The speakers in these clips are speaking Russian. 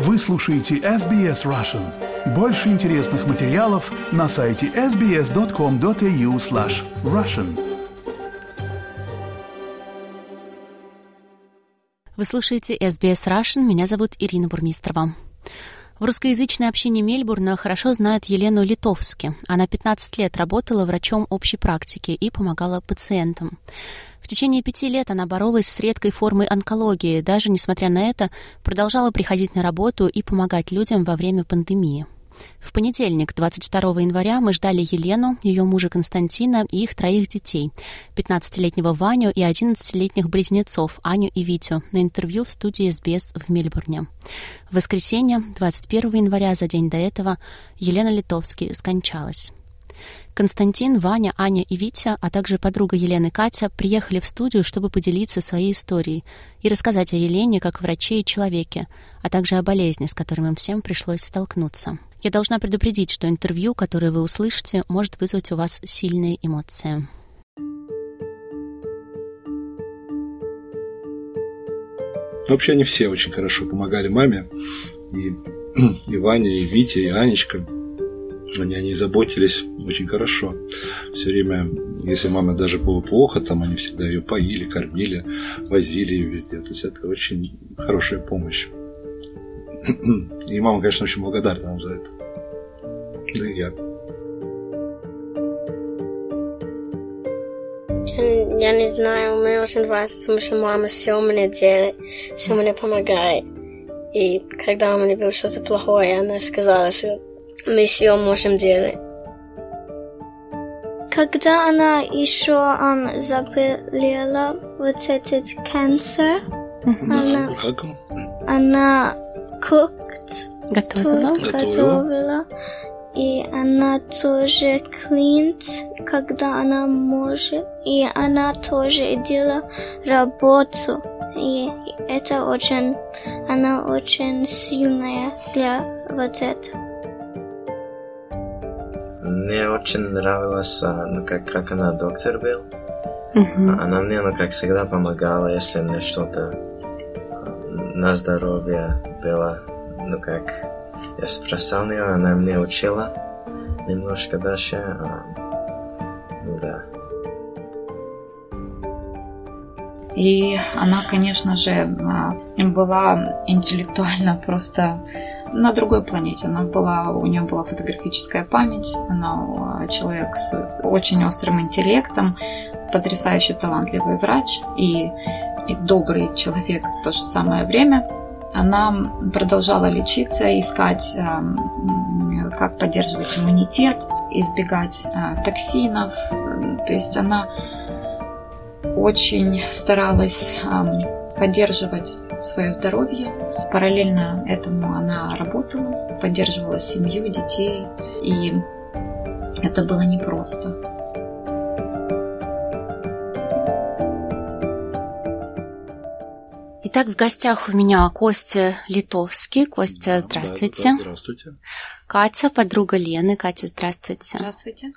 Вы слушаете SBS Russian. Больше интересных материалов на сайте sbs.com.au slash russian. Вы слушаете SBS Russian. Меня зовут Ирина Бурмистрова. В русскоязычной общине Мельбурна хорошо знают Елену Литовски. Она 15 лет работала врачом общей практики и помогала пациентам. В течение пяти лет она боролась с редкой формой онкологии, даже несмотря на это продолжала приходить на работу и помогать людям во время пандемии. В понедельник, 22 января, мы ждали Елену, ее мужа Константина и их троих детей, 15-летнего Ваню и 11-летних близнецов Аню и Витю, на интервью в студии СБС в Мельбурне. В воскресенье, 21 января, за день до этого, Елена Литовский скончалась. Константин, Ваня, Аня и Витя, а также подруга Елены Катя приехали в студию, чтобы поделиться своей историей и рассказать о Елене как враче и человеке, а также о болезни, с которой им всем пришлось столкнуться. Я должна предупредить, что интервью, которое вы услышите, может вызвать у вас сильные эмоции. Вообще они все очень хорошо помогали маме. И, и Ваня, и Витя, и Анечка. Они о ней заботились очень хорошо. Все время, если маме даже было плохо, там они всегда ее поили, кормили, возили ее везде. То есть это очень хорошая помощь. И мама, конечно, очень благодарна нам за это. Да и я. Я не знаю, мне очень нравится, потому что мама все мне делает, все мне помогает. И когда у меня было что-то плохое, она сказала, что мы все можем делать. Когда она еще um, заболела вот этот канцер, она, она cooked, Готовила. тут готовила. И она тоже клинт, когда она может. И она тоже делала работу. И это очень, она очень сильная для вот этого. Мне очень нравилось, а, ну, как, как она доктор был. Мгм. Она мне, ну, как всегда помогала, если мне что-то а, на здоровье было. Ну, как я спросил ее, она мне учила немножко дальше. а, ну, да. И она, конечно же, а, была интеллектуально просто на другой планете. Она была, у нее была фотографическая память, она а, человек с очень острым интеллектом, потрясающе талантливый врач и, и добрый человек в то же самое время. Она продолжала лечиться, искать, ам, как поддерживать иммунитет, избегать а, токсинов. То есть она очень старалась ам, поддерживать свое здоровье. Параллельно этому она работала, поддерживала семью, детей, и это было непросто. Итак, в гостях у меня Костя Литовский. Костя, здравствуйте. Да, да, здравствуйте. Катя, подруга Лены. Катя, здравствуйте. Здравствуйте.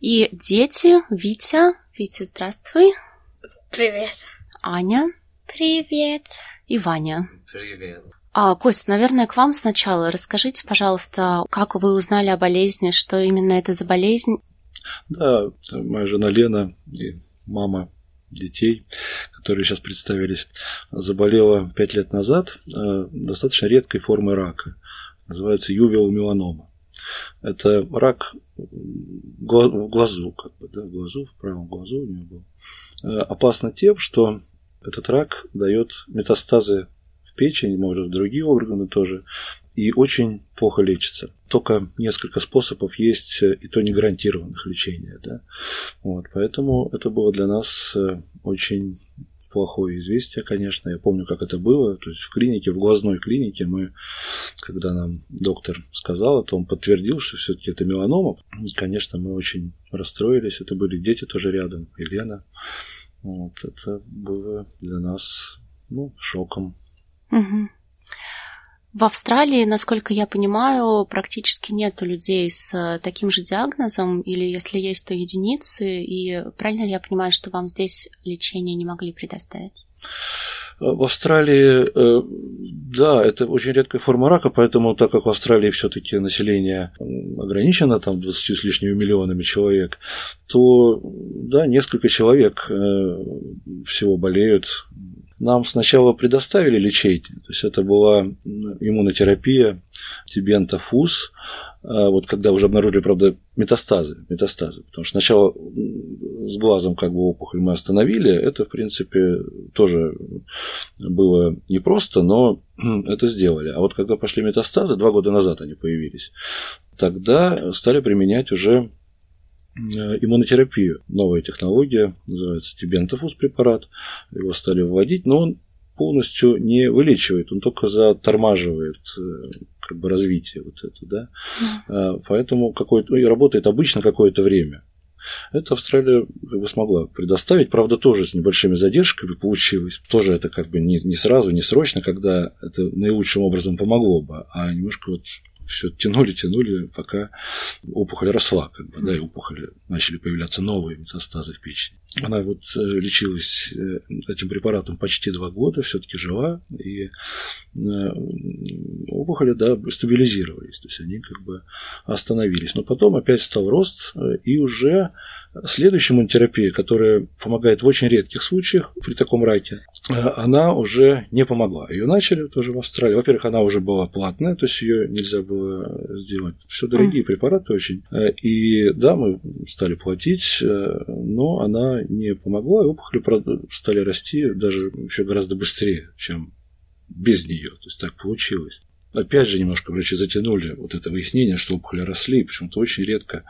И дети, Витя. Витя, здравствуй. Привет. Аня Привет. и Ваня. Привет. А, Кость, наверное, к вам сначала. Расскажите, пожалуйста, как вы узнали о болезни, что именно это за болезнь? Да, моя жена Лена и мама детей, которые сейчас представились, заболела пять лет назад э, достаточно редкой формой рака. Называется ювел-меланома. Это рак в глазу, как бы, да, в глазу, в правом глазу у нее был. Э, Опасно тем, что этот рак дает метастазы в печень, может, в другие органы тоже, и очень плохо лечится. Только несколько способов есть, э, и то не гарантированных лечения. Да? Вот, поэтому это было для нас э, очень плохое известие, конечно. Я помню, как это было. То есть в клинике, в глазной клинике мы, когда нам доктор сказал, то он подтвердил, что все-таки это меланома. И, конечно, мы очень расстроились. Это были дети тоже рядом, Елена. Вот, это было для нас ну, шоком. Мгм. В Австралии, насколько я понимаю, практически нет людей с э, таким же диагнозом, или если есть, то единицы. И правильно ли я понимаю, что вам здесь лечение не могли предоставить? В Австралии, э, Да, это очень редкая форма рака, поэтому, так как в Австралии все-таки население ограничено там 20 с лишними миллионами человек, то да, несколько человек э, всего болеют. Нам сначала предоставили лечение, то есть это была иммунотерапия тибентофуз, а вот когда уже обнаружили, правда, метастазы, метастазы, потому что сначала с глазом как бы опухоль мы остановили, это, в принципе, тоже было непросто, но это сделали. А вот когда пошли метастазы, два года назад они появились, тогда стали применять уже иммунотерапию. Новая технология, называется Тибентофус препарат. Его стали вводить, но он полностью не вылечивает, он только затормаживает э, как бы развитие вот это, да. Mm. Поэтому какой-то, ну, и работает обычно какое-то время. Это Австралия как бы смогла предоставить, правда, тоже с небольшими задержками получилось. Тоже это как бы не, не сразу, не срочно, когда это наилучшим образом помогло бы, а немножко вот все тянули, тянули, пока опухоль росла, как бы, да, и опухоли начали появляться новые метастазы в печени. Она вот э, лечилась э, этим препаратом почти два года, все-таки жива, и э, опухоли, да, стабилизировались, то есть они как бы остановились. Но потом опять стал рост, и уже Следующая иммунотерапия, которая помогает в очень редких случаях при таком раке, она уже не помогла. Ее начали тоже в Австралии. Во-первых, она уже была платная, то есть ее нельзя было сделать. Все дорогие mm. препараты очень. Э, и да, мы стали платить, э, но она не помогла, и опухоли стали расти даже еще гораздо быстрее, чем без нее. То есть так получилось. Опять же, немножко врачи затянули вот это выяснение, что опухоли росли, почему-то очень редко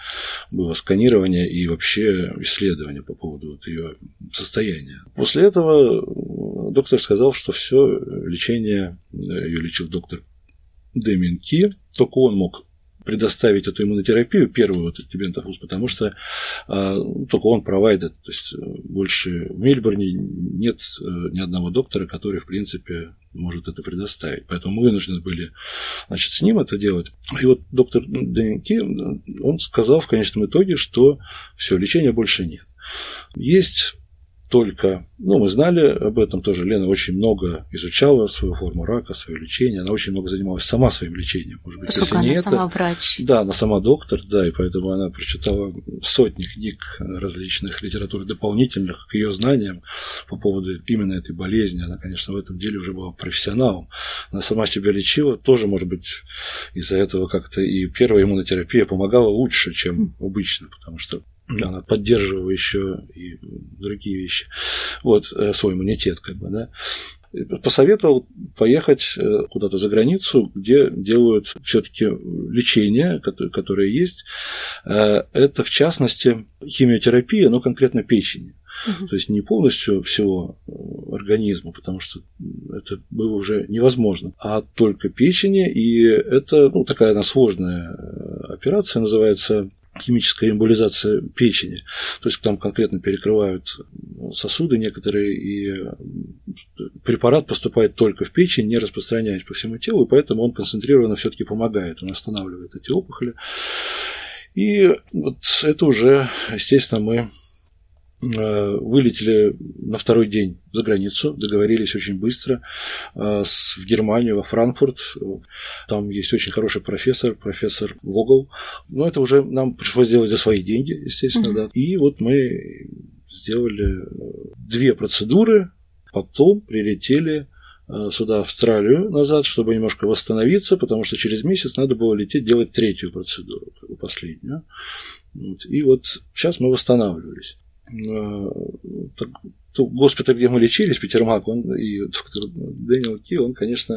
было сканирование и вообще исследование по поводу вот ее состояния. После этого доктор сказал, что все, лечение, ее лечил доктор Дэмин Ки, только он мог предоставить эту иммунотерапию, первую вот тибентофуз, потому что а, только он провайдер, то есть э, больше в Мельбурне нет э, ни одного доктора, который, в принципе, может это предоставить. Поэтому мы вынуждены были значит, с ним это делать. И вот доктор Денки, он сказал в конечном итоге, что все, лечения больше нет. Есть только, ну, мы знали об этом тоже, Лена очень много изучала свою форму рака, свое лечение, она очень много занималась сама своим лечением, может быть, Поскольку если она не сама это, врач. Да, она сама доктор, да, и поэтому она прочитала сотни книг различных литератур дополнительных к ее знаниям по поводу именно этой болезни. Она, конечно, в этом деле уже была профессионалом. Она сама себя лечила, тоже, может быть, из-за этого как-то и первая иммунотерапия помогала лучше, чем обычно, потому что она поддерживала еще и другие вещи. Вот, э, свой иммунитет, как бы, да. Посоветовал поехать э, куда-то за границу, где делают все-таки лечение, которое есть. Э, это, в частности, химиотерапия, но конкретно печени. Угу. То есть не полностью всего организма, потому что это было уже невозможно, а только печени, и это ну, такая она сложная операция, называется химическая эмболизация печени. То есть там конкретно перекрывают сосуды некоторые, и препарат поступает только в печень, не распространяясь по всему телу, и поэтому он концентрированно все-таки помогает, он останавливает эти опухоли. И вот это уже, естественно, мы вылетели на второй день за границу, договорились очень быстро э, в Германию, во Франкфурт. Там есть очень хороший профессор, профессор Вогл. Но это уже нам пришлось сделать за свои деньги, естественно, mm-hmm. да. И вот мы сделали две процедуры, потом прилетели э, сюда, в Австралию, назад, чтобы немножко восстановиться, потому что через месяц надо было лететь делать третью процедуру, последнюю. И вот сейчас мы восстанавливались. Э, госпиталь, где мы лечились, Петермак, он и доктор Дэниел Ки, он, конечно,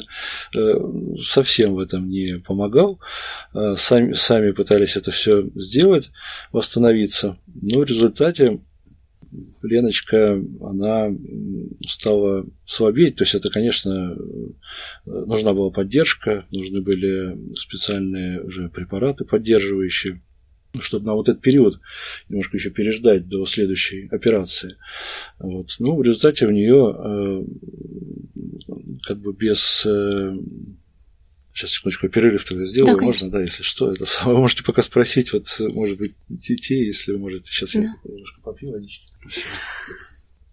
э, совсем в этом не помогал. Э, сами, сами пытались это все сделать, восстановиться. Но в результате Леночка, она стала слабеть. То есть это, конечно, нужна была поддержка, нужны были специальные уже препараты поддерживающие чтобы на вот этот период немножко еще переждать до следующей операции. Вот. Ну, в результате в нее э, как бы без э, Сейчас секундочку перерыв тогда сделаю, да, можно, да, если что. Это вы можете пока спросить, вот, может быть, детей, если вы можете. Сейчас да. я немножко попью водички.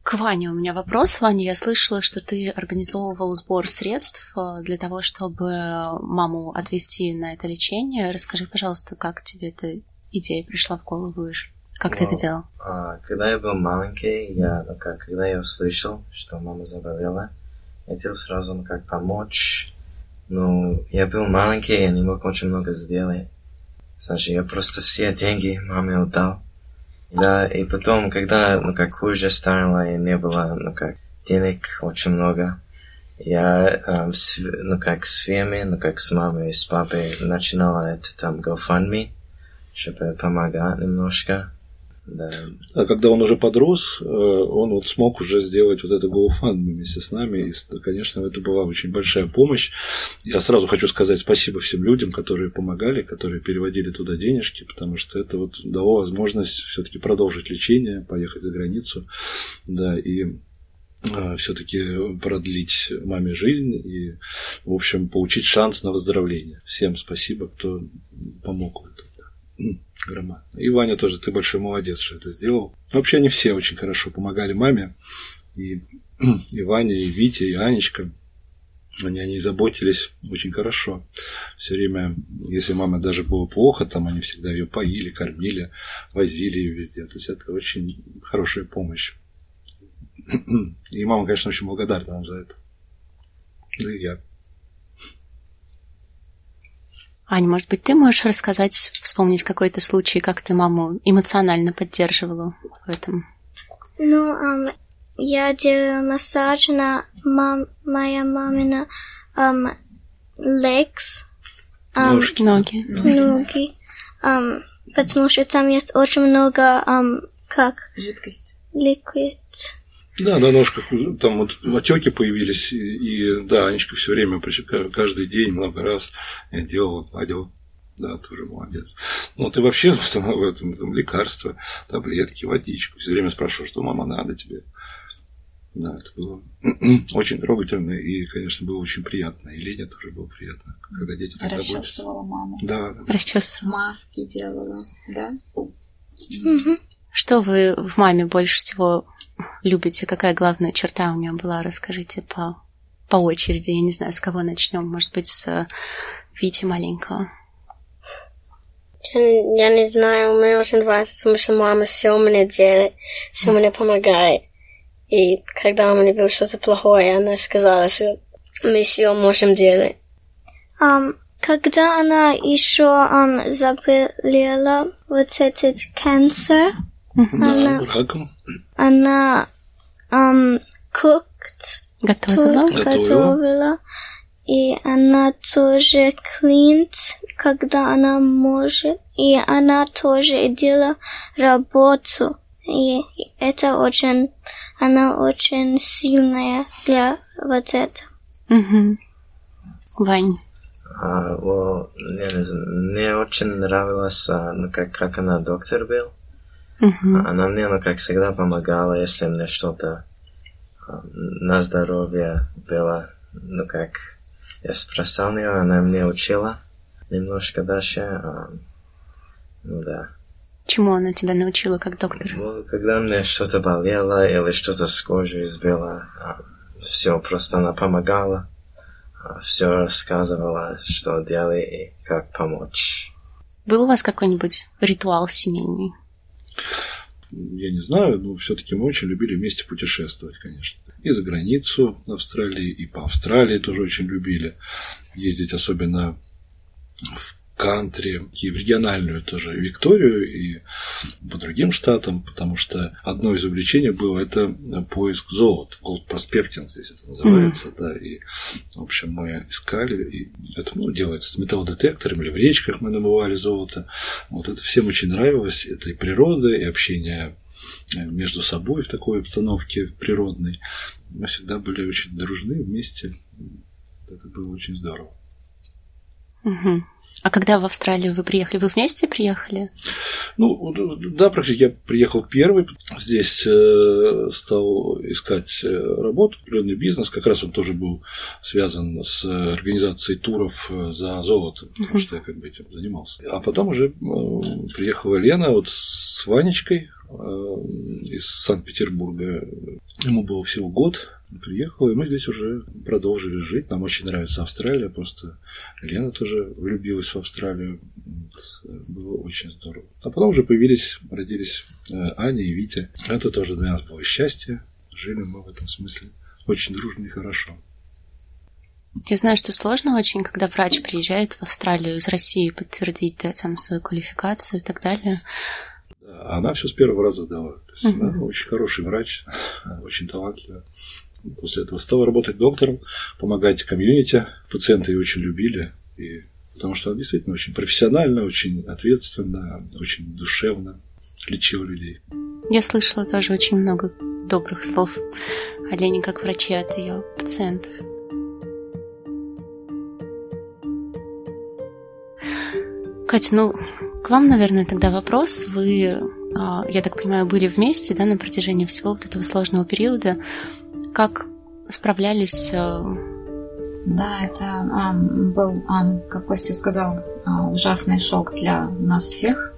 К Ване у меня вопрос. Ваня, я слышала, что ты организовывал сбор средств э, для того, чтобы маму отвезти на это лечение. Расскажи, пожалуйста, как тебе эта идея пришла в голову? Как ты это делал? А, когда я был маленький, я, ну как, когда я услышал, что мама заболела, я хотел сразу, ну как, помочь. Ну, я был маленький, я не мог очень много сделать. Значит, я просто все деньги маме отдал. Да, и потом, когда, ну, как хуже стало, и не было, ну, как, денег очень много, я, эм, с, ну, как с Феми, ну, как с мамой и с папой начинала это там GoFundMe, чтобы помогать немножко. Да. А когда он уже подрос, э, он вот смог уже сделать вот это GoFundMe вместе с нами. И, конечно, это была очень большая помощь. Я сразу хочу сказать спасибо всем людям, которые помогали, которые переводили туда денежки, потому что это вот дало возможность все-таки продолжить лечение, поехать за границу. Да, и э, все-таки продлить маме жизнь и, в общем, получить шанс на выздоровление. Всем спасибо, кто помог в этом громадно. И Ваня тоже, ты большой молодец, что это сделал. Вообще они все очень хорошо помогали маме. И, и Ваня, и Витя, и Анечка. Они о ней заботились очень хорошо. Все время, если мама даже было плохо, там они всегда ее поили, кормили, возили ее везде. То есть это очень хорошая помощь. И мама, конечно, очень благодарна вам за это. Да и я. Аня, может быть, ты можешь рассказать, вспомнить какой-то случай, как ты маму эмоционально поддерживала в этом? Ну, um, я делала массаж на мам, моя мамина um, legs. Um, Ножки. Ноги. Ноги. Um, потому что там есть очень много, um, как? Жидкость. Liquid. Да, на ножках там вот отеки появились, и, и да, Анечка все время, каждый день, много раз я делала, гладила. Да, тоже молодец. Ну, ты вообще в этом там, лекарства, таблетки, водичку. Все время спрашиваю, что мама надо тебе. Да, это было очень трогательно и, конечно, было очень приятно. И Лене тоже было приятно, когда дети так. Расчесывала маму. Да, да. Расчесывала. Маски делала, да? Угу. Что вы в маме больше всего любите? Какая главная черта у нее была? Расскажите по, по очереди. Я не знаю, с кого начнем. Может быть, с Вити маленького. Я не знаю, мне очень нравится, потому что мама все мне делает, все мне помогает. И когда у меня было что-то плохое, она сказала, что мы все можем делать. Um, когда она еще um, заболела вот этот она, раком. Она um, cooked, готовила. готовила. И она тоже клинит, когда она может. И она тоже делала работу. И это очень, она очень сильная для вот этого. Угу. Вань. А, well, мне, мне очень нравилось, ну, как, как она доктор был. Uh-huh. Она мне, ну, как всегда, помогала, если мне что-то на здоровье было, ну, как я спросил ее, она мне учила немножко дальше, а, ну, да. Чему она тебя научила как доктор? Ну, когда мне что-то болело или что-то с кожей сбило, а, все просто она помогала, а, все рассказывала, что делать и как помочь. Был у вас какой-нибудь ритуал семейный? Я не знаю, но все-таки мы очень любили вместе путешествовать, конечно. И за границу Австралии, и по Австралии тоже очень любили ездить, особенно в кантри, и в региональную тоже Викторию и по другим штатам, потому что одно из увлечений было это поиск золота, gold prospecting здесь это называется, mm-hmm. да, и, в общем, мы искали, и это, ну, делается с металлодетектором, или в речках мы намывали золото, вот это всем очень нравилось, это и природа, и общение между собой в такой обстановке природной. Мы всегда были очень дружны вместе. Это было очень здорово. Угу. А когда в Австралию вы приехали? Вы вместе приехали? Ну, да, практически я приехал первый. Здесь э, стал искать э, работу, определенный бизнес. Как раз он тоже был связан с организацией туров э, за золото, потому uh-huh. что я как бы этим занимался. А потом уже приехала Лена вот с Ванечкой, из Санкт-Петербурга. Ему было всего год, приехал, и мы здесь уже продолжили жить. Нам очень нравится Австралия, просто Лена тоже влюбилась в Австралию. Было очень здорово. А потом уже появились, родились Аня и Витя. Это тоже для нас было счастье. Жили мы в этом смысле очень дружно и хорошо. Я знаю, что сложно очень, когда врач приезжает в Австралию из России подтвердить да, там свою квалификацию и так далее. Она все с первого раза дала. То есть uh-huh. она очень хороший врач, очень талантливая. После этого стала работать доктором, помогать комьюнити. Пациенты ее очень любили. И, потому что она действительно очень профессионально, очень ответственно, очень душевно лечила людей. Я слышала тоже очень много добрых слов о Лене как враче от ее пациентов. Катя, ну, к вам, наверное, тогда вопрос. Вы, а, я так понимаю, были вместе, да, на протяжении всего вот этого сложного периода. Как справлялись? А? Да, это а, был, а, как Костя сказал, а, ужасный шок для нас всех.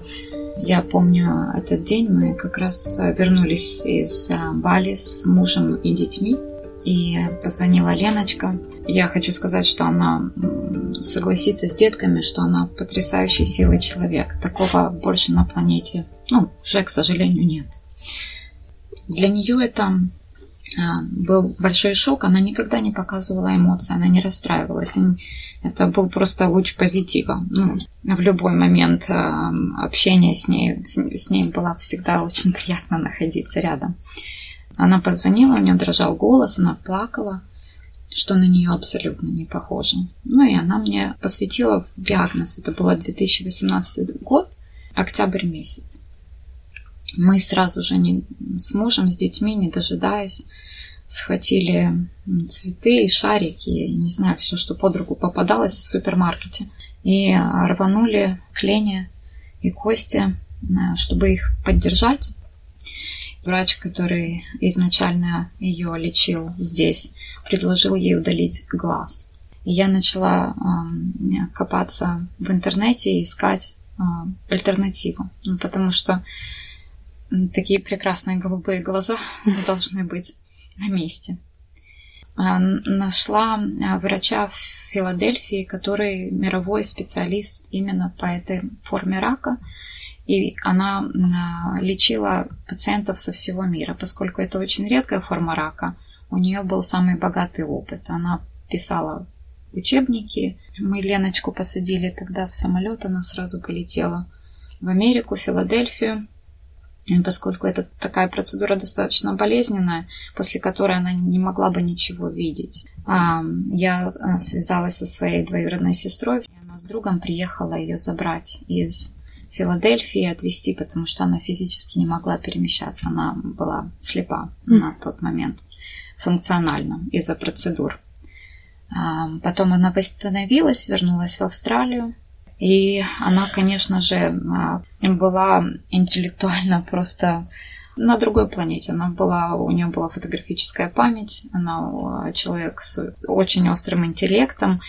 Я помню этот день, мы как раз вернулись из Бали с мужем и детьми, и позвонила Леночка. Я хочу сказать, что она согласиться с детками, что она потрясающей силы человек. Такого больше на планете, ну, уже, к сожалению, нет. Для нее это был большой шок. Она никогда не показывала эмоций, она не расстраивалась. Это был просто луч позитива. Ну, в любой момент а, общения с ней, с ней было всегда очень приятно находиться рядом. Она позвонила, у нее дрожал голос, она плакала что на нее абсолютно не похоже. Ну и она мне посвятила диагноз. Это был 2018 год, октябрь месяц. Мы сразу же не, с мужем, с детьми, не дожидаясь, схватили цветы и шарики, не знаю, все, что под руку попадалось в супермаркете, и рванули к Лене и Косте, э, чтобы их поддержать. Врач, который изначально ее лечил здесь, предложил ей удалить глаз. И я начала копаться в интернете и искать э, альтернативу. Ну, потому что такие прекрасные голубые глаза должны быть на месте. А, нашла врача в Филадельфии, который мировой специалист именно по этой форме рака. И она лечила пациентов со всего мира, поскольку это очень редкая форма рака – у нее был самый богатый опыт. Она писала учебники. Мы Леночку посадили тогда в самолет, она сразу полетела в Америку, в Филадельфию. Поскольку это такая процедура достаточно болезненная, после которой она не могла бы ничего видеть. Я а, связалась со своей двоюродной сестрой, и она с другом приехала ее забрать из Филадельфии отвезти, потому что она физически не могла перемещаться, она была слепа mm. на тот момент функционально из-за процедур. Потом она восстановилась, вернулась в Австралию. И она, конечно же, а, была интеллектуально просто на другой планете. Она была, у нее была фотографическая память, она человек с очень острым интеллектом,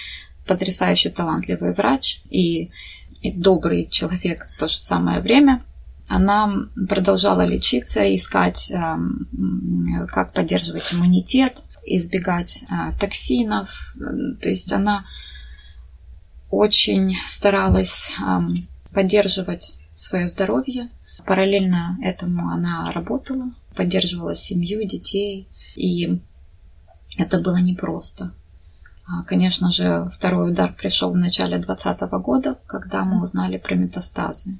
потрясающе талантливый врач и, и добрый человек в то же самое время она продолжала лечиться, искать, эм, как поддерживать иммунитет, избегать токсинов. То есть она очень старалась поддерживать свое здоровье. Параллельно этому она работала, поддерживала семью, детей. И это было непросто. А, конечно же, второй удар пришел в начале 2020 года, когда мы узнали про метастазы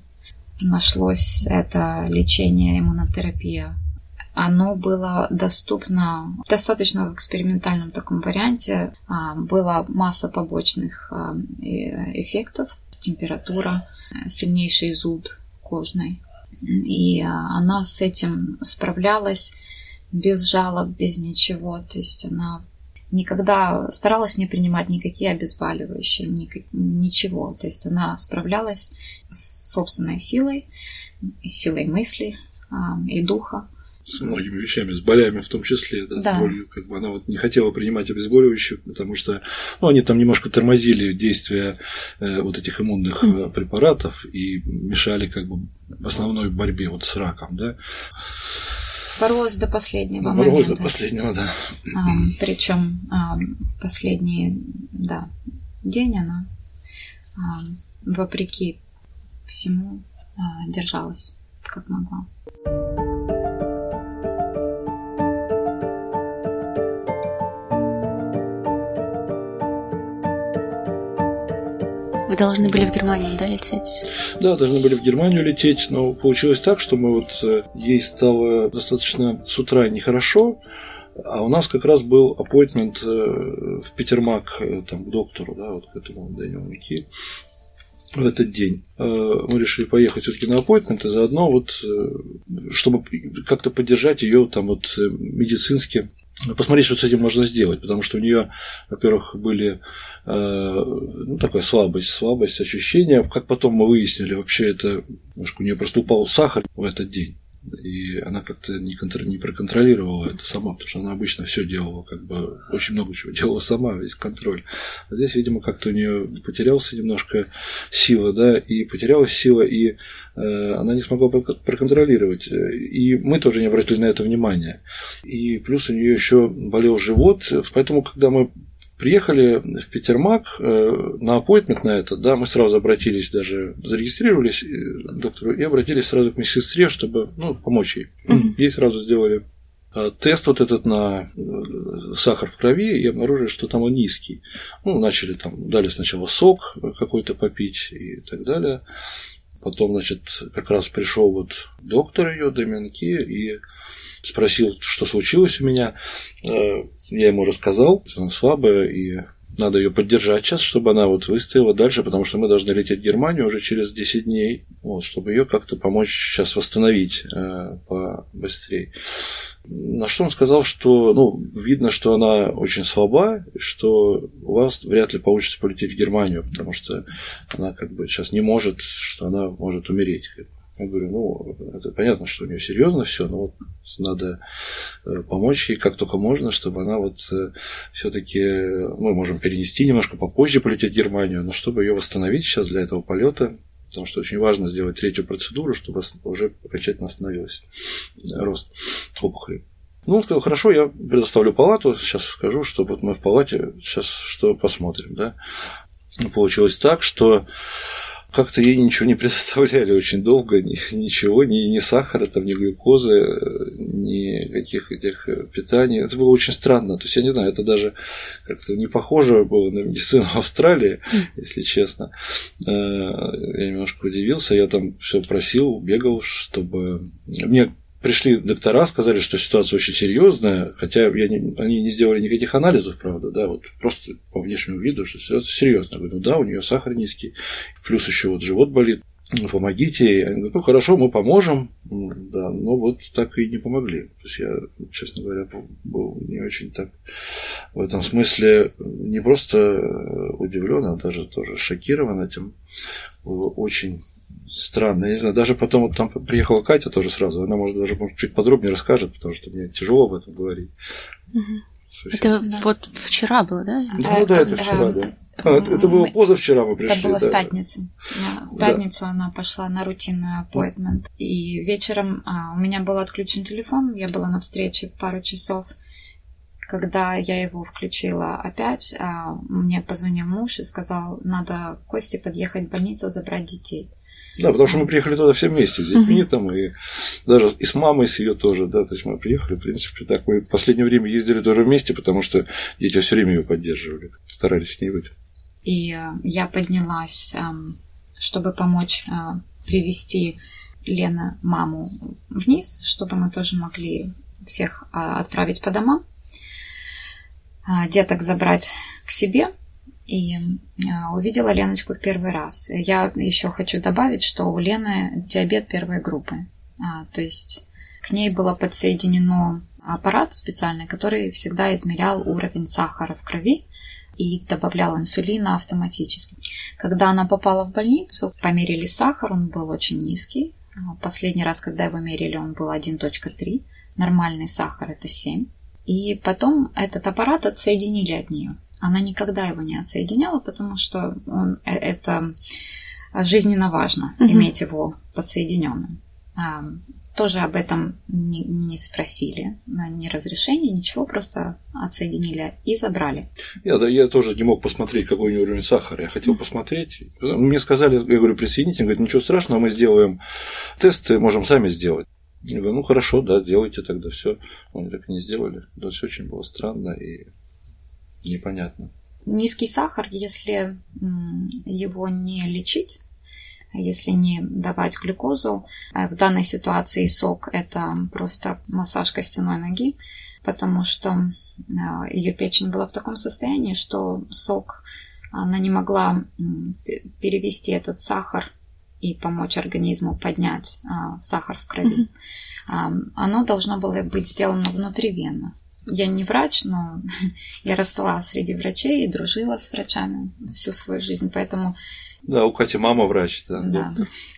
нашлось это лечение, иммунотерапия. Оно было доступно достаточно в экспериментальном таком варианте. А, была масса побочных а, эффектов, температура, сильнейший зуд кожный. И а, она с этим справлялась без жалоб, без ничего. То есть она никогда старалась не принимать никакие обезболивающие, ничего. То есть она справлялась с собственной силой, силой мысли и духа. С многими вещами, с болями в том числе, да, Да. болью, как бы она вот не хотела принимать обезболивающие, потому что, ну, они там немножко тормозили действие э, вот этих иммунных э, препаратов и мешали как бы основной борьбе вот с раком, да, Боролась до последнего боролась до момента. последнего, да. причем последний, да, день она, ам, вопреки всему, а, держалась как могла. Вы должны были в Германию, да, лететь? Да, должны были в Германию лететь, но получилось так, что мы вот э, ей стало достаточно с утра нехорошо, а у нас как раз был аппойтмент э, в Петермак э, там, к доктору, да, вот к этому Дэниелу Мики в этот день. Мы решили поехать все-таки на аппойтмент и заодно вот, чтобы как-то поддержать ее там вот медицински, посмотреть, что с этим можно сделать, потому что у нее, во-первых, были э, ну, такая слабость, слабость, ощущения. Как потом мы выяснили, вообще это, может, у нее просто упал сахар в этот день. И она как-то не, контр- не проконтролировала это сама, потому что она обычно все делала, как бы очень много чего делала сама, весь контроль. А здесь, видимо, как-то у нее потерялся немножко сила, да, и потерялась сила, и э, она не смогла прокон- проконтролировать. И мы тоже не обратили на это внимания. И плюс у нее еще болел живот, поэтому, когда мы Приехали в Петермак э, на аппойтмент на это, да, мы сразу обратились, даже зарегистрировались э, доктору и обратились сразу к медсестре, чтобы ну, помочь ей. Ей сразу сделали э, тест вот этот на сахар в крови и обнаружили, что там он низкий. Ну, начали там, дали сначала сок какой-то попить и так далее. Потом, значит, как раз пришел вот доктор ее, Доменки, и спросил, что случилось у меня. Э, Я ему рассказал, она слабая, и надо ее поддержать сейчас, чтобы она вот выстояла дальше, потому что мы должны лететь в Германию уже через 10 дней, вот, чтобы ее как-то помочь сейчас восстановить э, побыстрее. На что он сказал, что ну, видно, что она очень слаба, что у вас вряд ли получится полететь в Германию, потому что она как бы сейчас не может, что она может умереть. Я говорю, ну, это понятно, что у нее серьезно все, но вот надо э, помочь ей как только можно, чтобы она вот все-таки, мы можем перенести немножко попозже полететь в Германию, но чтобы ее восстановить сейчас для этого полета, потому что очень важно сделать третью процедуру, чтобы уже окончательно остановилась рост опухоли. Ну, он сказал, хорошо, я предоставлю палату, сейчас скажу, что вот мы в палате, сейчас что посмотрим, да. Получилось так, что как-то ей ничего не предоставляли очень долго, ни, ничего, ни, ни сахара, там, ни глюкозы, ни каких этих питаний. Это было очень странно. То есть, я не знаю, это даже как-то не похоже было на медицину Австралии, если честно. Я немножко удивился, я там все просил, бегал, чтобы... Мне пришли доктора, сказали, что ситуация очень серьезная, хотя я не, они не сделали никаких анализов, правда, да, вот просто по внешнему виду, что ситуация серьезная. Я говорю, ну да, у нее сахар низкий, плюс еще вот живот болит, ну, помогите. Они говорят, ну хорошо, мы поможем, да, но вот так и не помогли. То есть я, честно говоря, был не очень так в этом смысле не просто удивлен, а даже тоже шокирован этим. Было очень странно. Я не знаю, даже потом вот там приехала Катя тоже сразу, она, может, даже может, чуть подробнее расскажет, потому что мне тяжело об этом говорить. Угу. Это да. вот вчера было, да? Да, да, это вчера, да. А, это, это было позавчера мы пришли. Это было да. в пятницу. В пятницу да. она пошла на рутинный аппойтмент. И вечером а, у меня был отключен телефон, я была на встрече пару часов. Когда я его включила опять, а, мне позвонил муж и сказал, надо Косте подъехать в больницу, забрать детей. Да, потому что мы приехали туда все вместе с детьми, там, и даже и с мамой, с ее тоже, да, то есть мы приехали, в принципе, так. Мы в последнее время ездили тоже вместе, потому что дети все время ее поддерживали, старались с ней быть. И э, я поднялась, э, чтобы помочь э, привести Лена маму вниз, чтобы мы тоже могли всех э, отправить по домам, э, деток забрать к себе, и увидела Леночку в первый раз. Я еще хочу добавить, что у Лены диабет первой группы. То есть к ней было подсоединено аппарат специальный, который всегда измерял уровень сахара в крови и добавлял инсулина автоматически. Когда она попала в больницу, померили сахар, он был очень низкий. Последний раз, когда его мерили, он был 1.3 нормальный сахар это 7. И потом этот аппарат отсоединили от нее. Она никогда его не отсоединяла, потому что он, э, это жизненно важно mm-hmm. иметь его подсоединенным. Тоже об этом не, не спросили, ни разрешения, ничего, просто отсоединили и забрали. Я, да, я тоже не мог посмотреть, какой у него уровень сахара. Я хотел посмотреть. Мне сказали, я говорю, присоедините. Он говорит, ничего страшного, мы сделаем тесты, можем сами сделать. Я говорю, ну хорошо, да, делайте тогда все. Они так и не сделали. Да, все очень было странно и непонятно. Низкий сахар, если его не лечить, если не давать глюкозу. Э, в данной ситуации сок – это просто массаж костяной ноги, потому что э, ее печень была в таком состоянии, что сок она не могла перевести этот сахар и помочь организму поднять а, сахар в крови. Mm-hmm. Оно должно было быть сделано внутривенно. Я не врач, но я росла среди врачей и дружила с врачами всю свою жизнь, поэтому да, у Кати мама врач, да. да.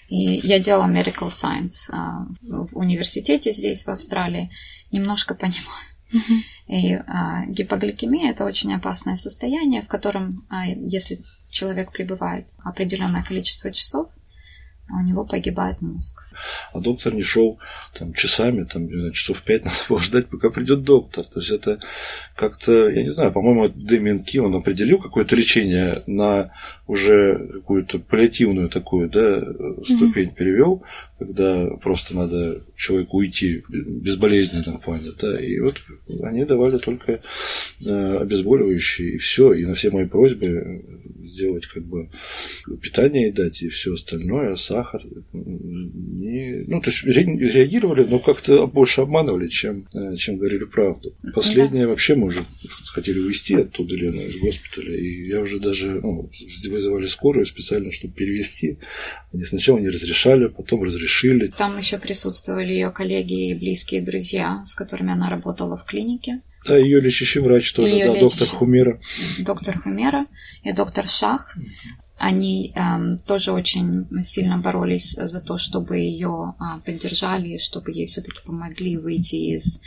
И я делала medical science а, в университете здесь, в Австралии. Немножко понимаю. И а, гипогликемия это очень опасное состояние, в котором, а, если человек пребывает определенное количество часов, у него погибает мозг. А доктор не шел там часами, там часов пять надо было ждать, пока придет доктор. То есть это как-то, я не знаю, по-моему, Дэмиан Ки, он определил какое-то лечение на уже какую-то паллиативную такую да, ступень mm-hmm. перевел, когда просто надо человеку уйти безболезненно плане. Да, и вот они давали только э, обезболивающие, и все. И на все мои просьбы сделать как бы питание и дать, и все остальное, сахар, не, ну, то есть реагировали, но как-то больше обманывали, чем, э, чем говорили правду. Последнее вообще мы уже хотели увезти оттуда Лену из госпиталя, и я уже даже ну, вызывали скорую специально, чтобы перевести. Они сначала не разрешали, потом разрешили. Там еще присутствовали ее коллеги и близкие друзья, с которыми она работала в клинике. Да, ее лечащий врач тоже, ее да, лечащий... доктор Хумера. Доктор Хумера и доктор Шах. Они э, тоже очень сильно боролись за то, чтобы ее э, поддержали, чтобы ей все-таки помогли выйти из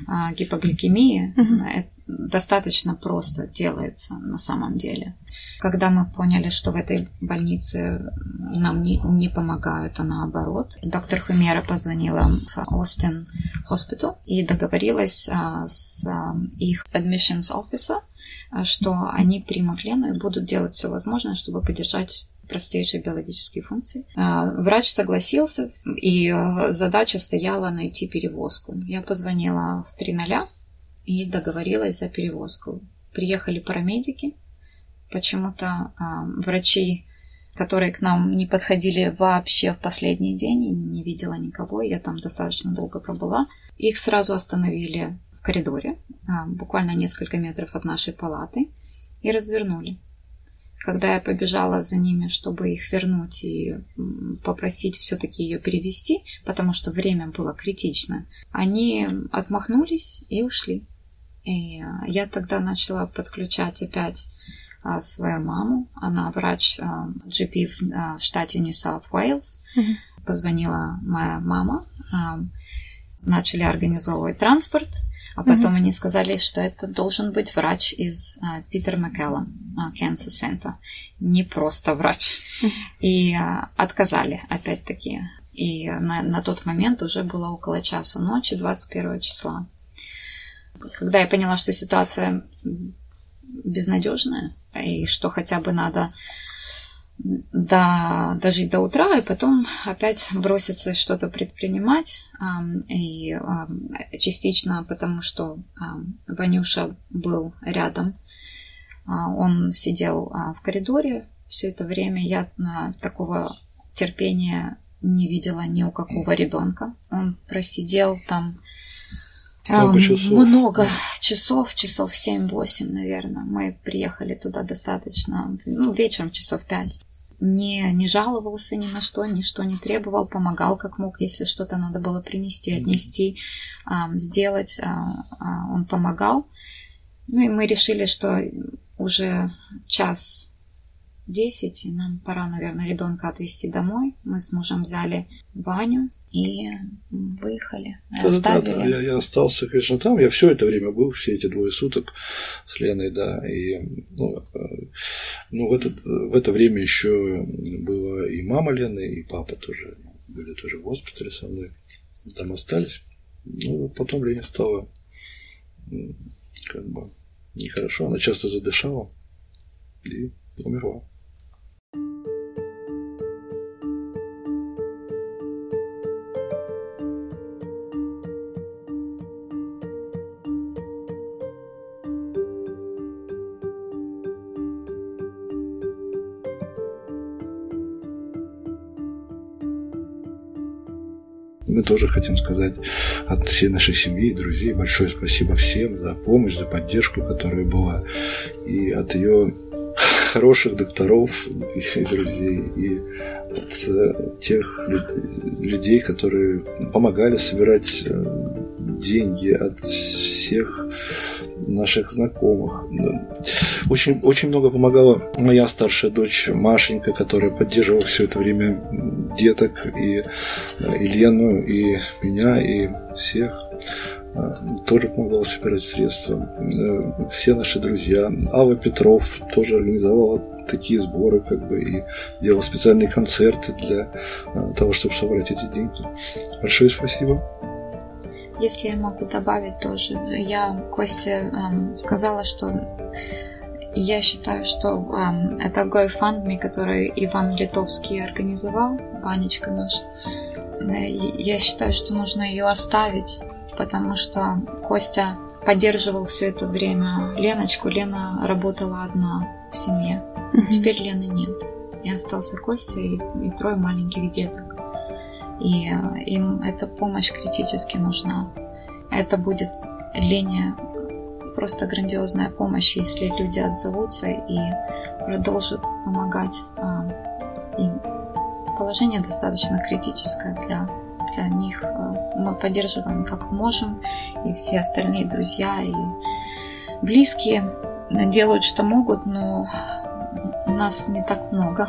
э, гипогликемии. Mm-hmm. Это достаточно просто делается на самом деле. Когда мы поняли, что в этой больнице нам не, не помогают, а наоборот, доктор Хумера позвонила в Остин Hospital и договорилась а, с а, их admissions officer, а, что они примут Лену и будут делать все возможное, чтобы поддержать простейшие биологические функции. А, врач согласился, и а, задача стояла найти перевозку. Я позвонила в 3.0 и договорилась за перевозку. Приехали парамедики, почему-то врачи которые к нам не подходили вообще в последний день, и не видела никого, я там достаточно долго пробыла. Их сразу остановили коридоре, а, буквально несколько метров от нашей палаты, и развернули. Когда я побежала за ними, чтобы их вернуть и попросить все-таки ее перевести, потому что время было критично, они отмахнулись и ушли. И я тогда начала подключать опять а, свою маму. Она врач GP а, в штате New South Wales. Позвонила моя мама. Начали организовывать транспорт. А потом mm-hmm. они сказали, что это должен быть врач из uh, Питер Маккеллом, Cancer Center. Не просто врач. Mm-hmm. И uh, отказали, опять-таки. И на, на тот момент уже было около часу ночи, 21 числа. Когда я поняла, что ситуация безнадежная, и что хотя бы надо до, дожить до утра и потом опять броситься что-то предпринимать. И частично потому, что Ванюша был рядом. А, он сидел а, в коридоре все это время. Я такого терпения не видела ни у какого ребенка. Он просидел там много часов. Много часов, часов 7-8, наверное. Мы приехали туда достаточно, ну, вечером часов 5 не, не жаловался ни на что, ничто не требовал, помогал как мог, если что-то надо было принести, отнести, сделать, а, а, он помогал. Ну и мы решили, что уже час десять, и нам пора, наверное, ребенка отвезти домой. Мы с мужем взяли Ваню, и выехали, да, оставили. Да, да, я, я остался, конечно, там. Я все это время был, все эти двое суток с Леной, да. И ну, э, ну в, это, в это время еще было и мама Лены, и папа тоже были тоже в госпитале со мной. Там остались. Ну, потом Лене стало как бы нехорошо. Она часто задышала и умерла. Тоже хотим сказать от всей нашей семьи, друзей большое спасибо всем за помощь, за поддержку, которая была. И от ее хороших докторов и друзей, и от э, тех людей, которые помогали собирать э, деньги, от всех наших знакомых. Очень, очень много помогала моя старшая дочь Машенька, которая поддерживала все это время деток, и, э, и Лену, и меня, и всех э, тоже помогала собирать средства. Э, все наши друзья. Алла Петров тоже организовала такие сборы, как бы, и делал специальные концерты для того, чтобы собрать эти деньги. Большое спасибо. Если я могу добавить тоже, я Косте эм, сказала, что я считаю, что эм, это GoFundMe, который Иван Литовский организовал, Ванечка наш. Э, я считаю, что нужно ее оставить, потому что Костя поддерживал все это время Леночку. Лена работала одна в семье. Mm-hmm. Теперь Лены нет. И остался Костя и, и трое маленьких деток и э, им эта помощь критически нужна. Это будет Лене просто грандиозная помощь, если люди отзовутся и продолжат помогать. А, и положение достаточно критическое для, для них. А, мы поддерживаем как можем, и все остальные друзья и близкие делают, что могут, но нас не так много.